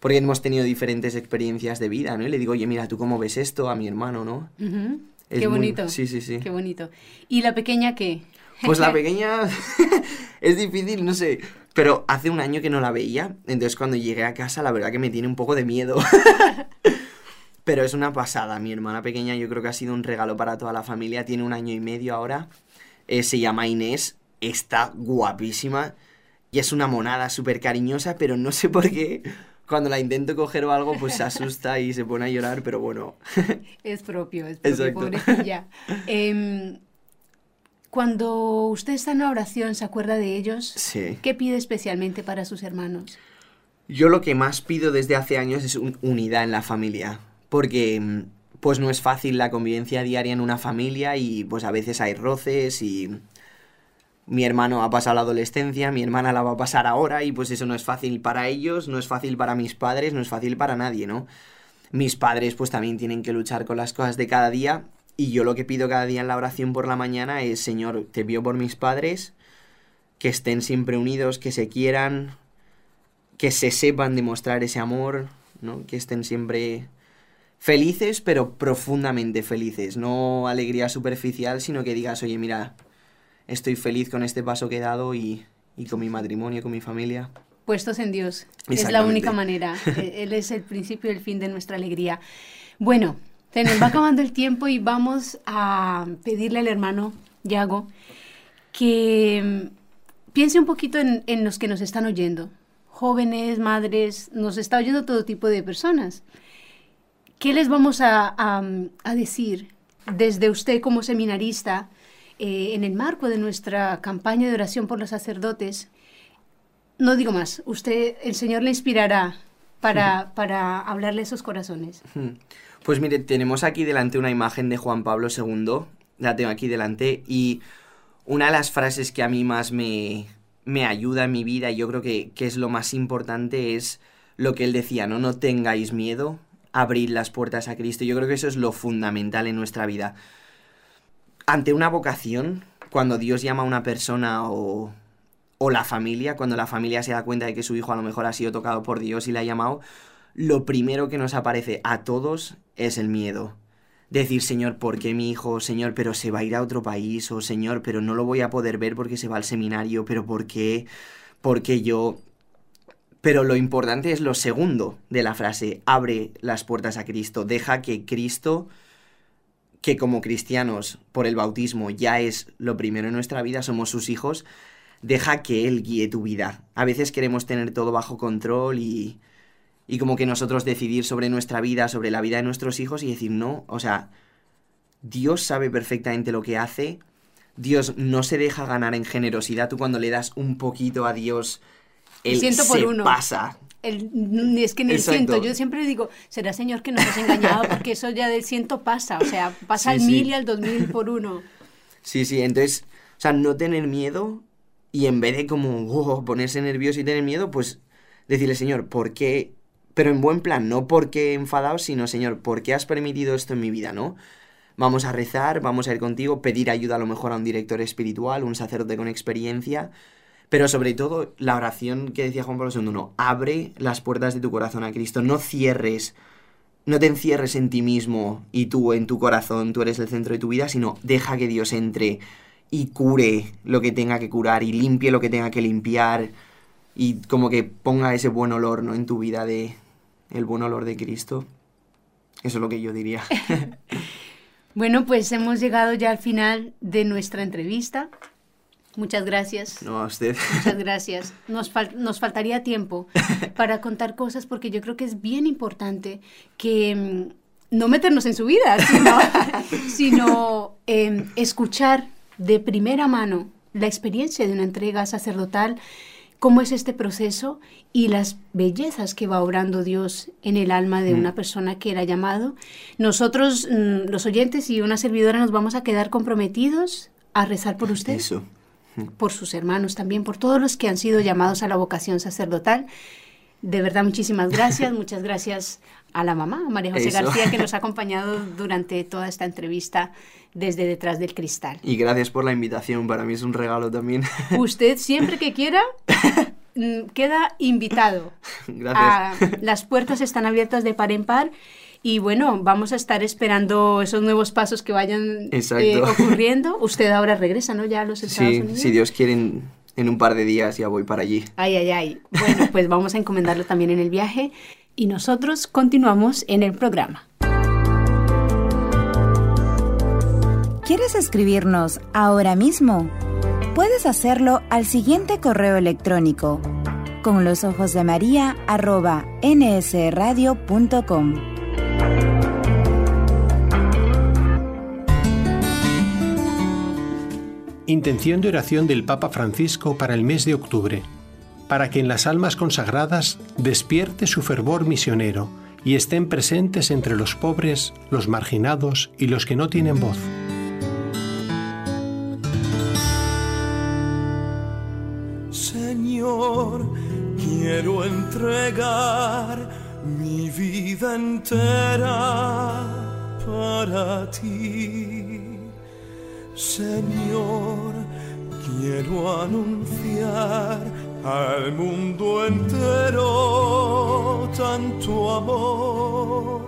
porque hemos tenido diferentes experiencias de vida, ¿no? Y le digo, oye, mira, ¿tú cómo ves esto a mi hermano, no?
Qué bonito.
Sí, sí, sí.
Qué bonito. ¿Y la pequeña qué?
Pues la pequeña es difícil, no sé. Pero hace un año que no la veía, entonces cuando llegué a casa la verdad que me tiene un poco de miedo. Pero es una pasada. Mi hermana pequeña yo creo que ha sido un regalo para toda la familia. Tiene un año y medio ahora. Eh, se llama Inés está guapísima y es una monada súper cariñosa, pero no sé por qué cuando la intento coger o algo, pues se asusta y se pone a llorar, pero bueno.
Es propio, es propio, pobrecilla. Em, cuando usted está en la oración, ¿se acuerda de ellos?
Sí.
¿Qué pide especialmente para sus hermanos?
Yo lo que más pido desde hace años es unidad en la familia, porque mm, pues no es fácil la convivencia diaria en una familia y pues a veces hay roces y mi hermano ha pasado la adolescencia, mi hermana la va a pasar ahora y pues eso no es fácil para ellos, no es fácil para mis padres, no es fácil para nadie, ¿no? Mis padres pues también tienen que luchar con las cosas de cada día y yo lo que pido cada día en la oración por la mañana es, Señor, te pido por mis padres, que estén siempre unidos, que se quieran, que se sepan demostrar ese amor, ¿no? Que estén siempre felices, pero profundamente felices, no alegría superficial, sino que digas, oye, mira, estoy feliz con este paso que he dado y, con mi matrimonio, con mi familia.
Puestos en Dios. Es la única manera. E-, él es el principio y el fin de nuestra alegría. Bueno, se nos va acabando el tiempo y vamos a pedirle al hermano Yago que mm, piense un poquito en, los que nos están oyendo. Jóvenes, madres, nos está oyendo todo tipo de personas. ¿Qué les vamos a, a decir desde usted como seminarista? Eh, en el marco de nuestra campaña de oración por los sacerdotes, no digo más, usted, el Señor le inspirará para, para hablarle a esos corazones.
Pues mire, tenemos aquí delante una imagen de Juan Pablo II, la tengo aquí delante, y una de las frases que a mí más me, me ayuda en mi vida, y yo creo que, que es lo más importante, es lo que él decía, ¿no? No tengáis miedo, abrir las puertas a Cristo. Yo creo que eso es lo fundamental en nuestra vida ante una vocación, cuando Dios llama a una persona o, o la familia, cuando la familia se da cuenta de que su hijo a lo mejor ha sido tocado por Dios y le ha llamado, lo primero que nos aparece a todos es el miedo. Decir, Señor, ¿por qué mi hijo? Señor, pero se va a ir a otro país, o Señor, pero no lo voy a poder ver porque se va al seminario, pero ¿por qué? Porque yo... Pero lo importante es lo segundo de la frase, abre las puertas a Cristo, deja que Cristo que como cristianos, por el bautismo, ya es lo primero en nuestra vida, somos sus hijos, deja que Él guíe tu vida. A veces queremos tener todo bajo control y, y como que nosotros decidir sobre nuestra vida, sobre la vida de nuestros hijos y decir, no, o sea, Dios sabe perfectamente lo que hace, Dios no se deja ganar en generosidad, tú cuando le das un poquito a Dios, Él se pasa
el, es que en el ciento, yo siempre digo, será Señor que nos has engañado, porque eso ya del ciento pasa, o sea, pasa al mil y al dos mil por uno.
Sí, sí, entonces, o sea, no tener miedo y en vez de como oh, ponerse nervioso y tener miedo, pues decirle, Señor, ¿por qué? Pero en buen plan, no porque enfadado, sino, Señor, ¿por qué has permitido esto en mi vida, no? Vamos a rezar, vamos a ir contigo, pedir ayuda a lo mejor a un director espiritual, un sacerdote con experiencia, pero sobre todo, la oración que decía Juan Pablo II, abre las puertas de tu corazón a Cristo, no cierres, no te encierres en ti mismo y tú en tu corazón, tú eres el centro de tu vida, sino deja que Dios entre y cure lo que tenga que curar y limpie lo que tenga que limpiar y como que ponga ese buen olor, ¿no? En tu vida de el buen olor de Cristo. Eso es lo que yo diría.
bueno, pues hemos llegado ya al final de nuestra entrevista. Muchas gracias.
No, a usted.
Muchas gracias. Nos, nos faltaría tiempo para contar cosas porque yo creo que es bien importante que mm, no meternos en su vida, sino, em, escuchar de primera mano la experiencia de una entrega sacerdotal, cómo es este proceso y las bellezas que va obrando Dios en el alma de una mm. persona que era llamado. Nosotros, mm, los oyentes y una servidora, nos vamos a quedar comprometidos a rezar por usted.
Eso
por sus hermanos también, por todos los que han sido llamados a la vocación sacerdotal. De verdad, muchísimas gracias. Muchas gracias a la mamá, María José García, que nos ha acompañado durante toda esta entrevista desde detrás del cristal.
Y gracias por la invitación, para mí es un regalo también.
Usted siempre que quiera mm, queda invitado.
Gracias.
las puertas están abiertas de par en par y bueno, vamos a estar esperando esos nuevos pasos que vayan eh, ocurriendo. Usted ahora regresa, ¿no? Ya a los Estados
sí, Si Dios quiere, en, un par de días ya voy para allí.
Ay, ay, ay. Bueno, pues vamos a encomendarlo también en el viaje y nosotros continuamos en el programa.
¿Quieres escribirnos ahora mismo? Puedes hacerlo al siguiente correo electrónico con los ojos de María arroba nsradio.com.
Intención de oración del Papa Francisco para el mes de octubre, para que en las almas consagradas despierte su fervor misionero y estén presentes entre los pobres, los marginados y los que no tienen voz.
Señor, quiero entregar mi vida entera para ti. Señor, quiero anunciar al mundo entero tanto amor.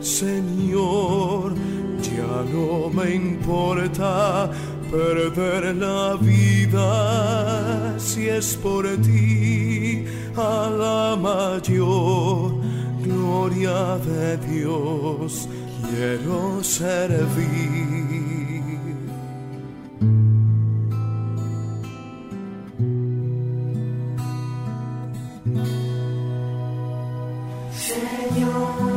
Señor, ya no me importa perder la vida si es por ti a la mayor gloria de Dios quiero servir. Señor.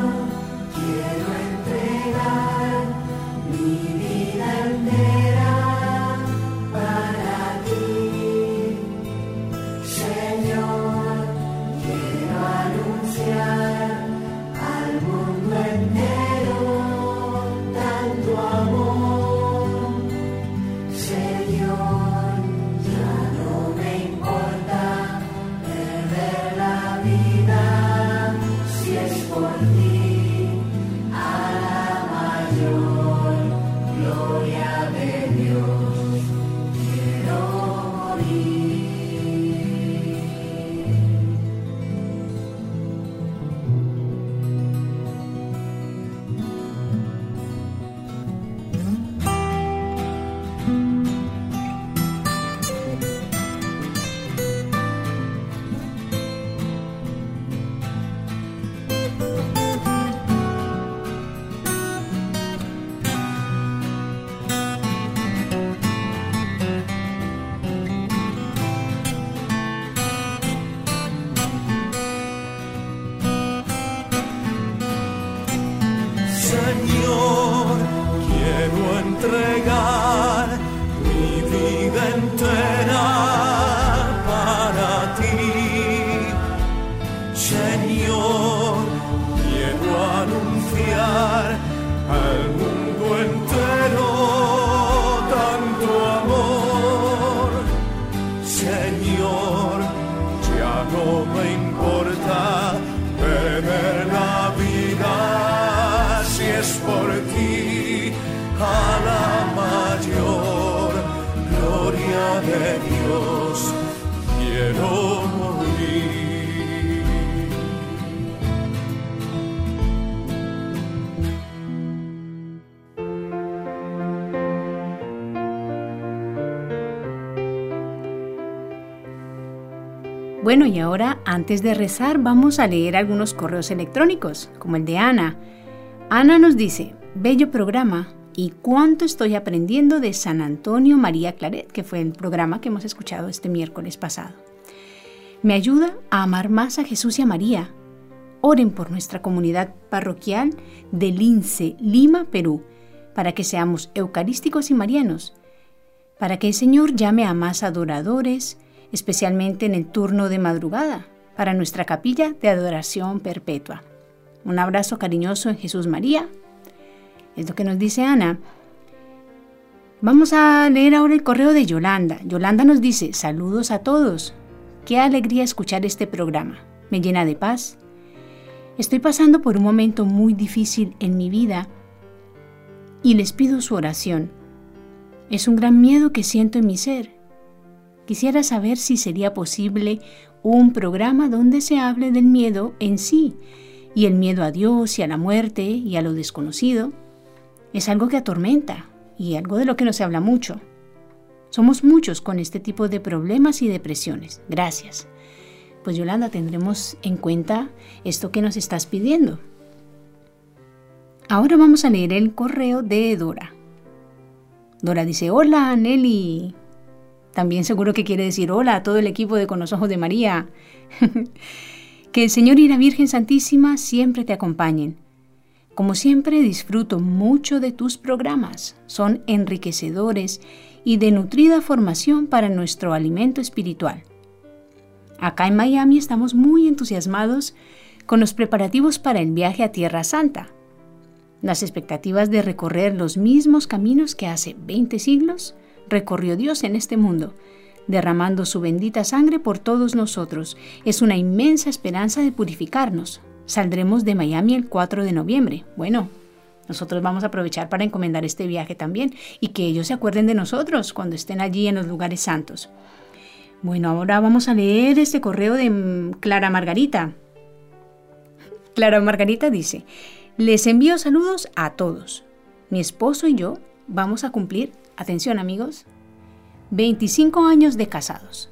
Bueno, y ahora, antes de rezar, vamos a leer algunos correos electrónicos, como el de Ana. Ana nos dice, bello programa, y cuánto estoy aprendiendo de San Antonio María Claret, que fue el programa que hemos escuchado este miércoles pasado. Me ayuda a amar más a Jesús y a María. Oren por nuestra comunidad parroquial de Lince, Lima, Perú, para que seamos eucarísticos y marianos, para que el Señor llame a más adoradores, especialmente en el turno de madrugada, para nuestra capilla de adoración perpetua. Un abrazo cariñoso en Jesús María. Es lo que nos dice Ana. Vamos a leer ahora el correo de Yolanda. Yolanda nos dice, saludos a todos. Qué alegría escuchar este programa. Me llena de paz. Estoy pasando por un momento muy difícil en mi vida y les pido su oración. Es un gran miedo que siento en mi ser Quisiera saber si sería posible un programa donde se hable del miedo en sí, y el miedo a Dios y a la muerte y a lo desconocido. Es algo que atormenta y algo de lo que no se habla mucho. Somos muchos con este tipo de problemas y depresiones. Gracias. Pues Yolanda, tendremos en cuenta esto que nos estás pidiendo. Ahora vamos a leer el correo de Dora. Dora dice, hola Nelly, También seguro que quiere decir hola a todo el equipo de Con los Ojos de María. que el Señor y la Virgen Santísima siempre te acompañen. Como siempre, disfruto mucho de tus programas. Son enriquecedores y de nutrida formación para nuestro alimento espiritual. Acá en Miami estamos muy entusiasmados con los preparativos para el viaje a Tierra Santa. Las expectativas de recorrer los mismos caminos que hace 20 siglos recorrió Dios en este mundo, derramando su bendita sangre por todos nosotros. Es una inmensa esperanza de purificarnos. Saldremos de Miami el 4 de noviembre. Bueno, nosotros vamos a aprovechar para encomendar este viaje también y que ellos se acuerden de nosotros cuando estén allí en los lugares santos. Bueno, ahora vamos a leer este correo de Clara Margarita. Clara Margarita dice, les envío saludos a todos. Mi esposo y yo vamos a cumplir Atención amigos, 25 años de casados.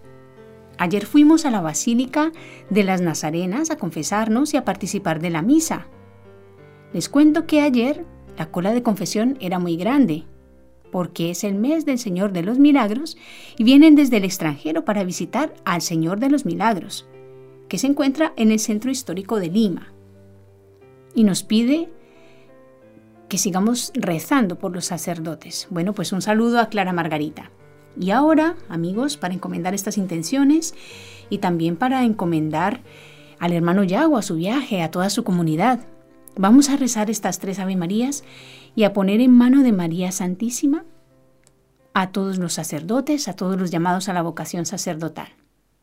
Ayer fuimos a la Basílica de las Nazarenas a confesarnos y a participar de la misa. Les cuento que ayer la cola de confesión era muy grande, porque es el mes del Señor de los Milagros y vienen desde el extranjero para visitar al Señor de los Milagros, que se encuentra en el centro histórico de Lima. Y nos pide que sigamos rezando por los sacerdotes. Bueno, pues un saludo a Clara Margarita. Y ahora, amigos, para encomendar estas intenciones y también para encomendar al hermano Yago a su viaje, a toda su comunidad, vamos a rezar estas tres Ave Marías y a poner en mano de María Santísima a todos los sacerdotes, a todos los llamados a la vocación sacerdotal.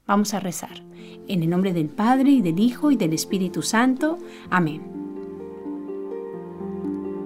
Vamos a rezar. En el nombre del Padre y del Hijo y del Espíritu Santo. Amén.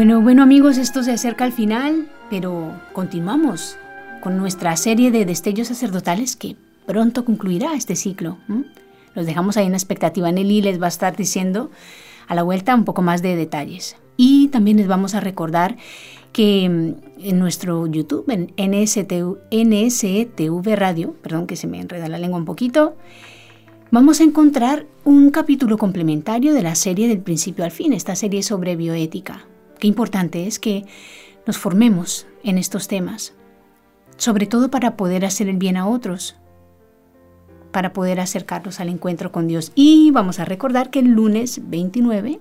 Bueno, bueno amigos, esto se acerca al final, pero continuamos con nuestra serie de destellos sacerdotales que pronto concluirá este ciclo. Los dejamos ahí en expectativa. Nelly les va a estar diciendo a la vuelta un poco más de detalles. Y también les vamos a recordar que mm, en nuestro YouTube, en NSTV, NSTV Radio, perdón que se me enreda la lengua un poquito, vamos a encontrar un capítulo complementario de la serie del principio al fin, esta serie sobre bioética. Qué importante es que nos formemos en estos temas, sobre todo para poder hacer el bien a otros, para poder acercarlos al encuentro con Dios. Y vamos a recordar que el lunes 29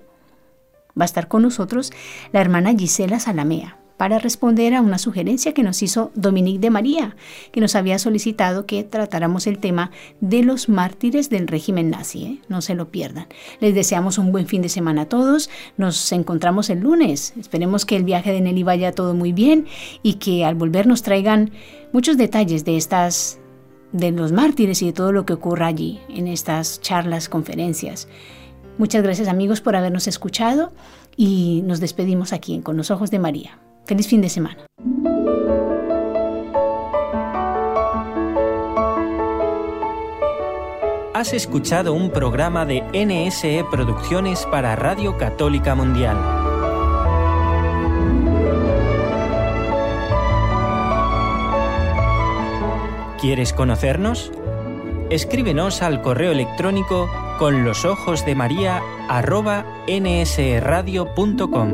va a estar con nosotros la hermana Gisela Salamea para responder a una sugerencia que nos hizo Dominique de María, que nos había solicitado que tratáramos el tema de los mártires del régimen nazi. ¿eh? No se lo pierdan. Les deseamos un buen fin de semana a todos. Nos encontramos el lunes. Esperemos que el viaje de Nelly vaya todo muy bien y que al volver nos traigan muchos detalles de estas de los mártires y de todo lo que ocurra allí en estas charlas, conferencias. Muchas gracias amigos por habernos escuchado y nos despedimos aquí Con los Ojos de María. Feliz fin de semana.
Has escuchado un programa de NSE Producciones para Radio Católica Mundial. ¿Quieres conocernos? Escríbenos al correo electrónico con los ojos de María arroba nsradio.com.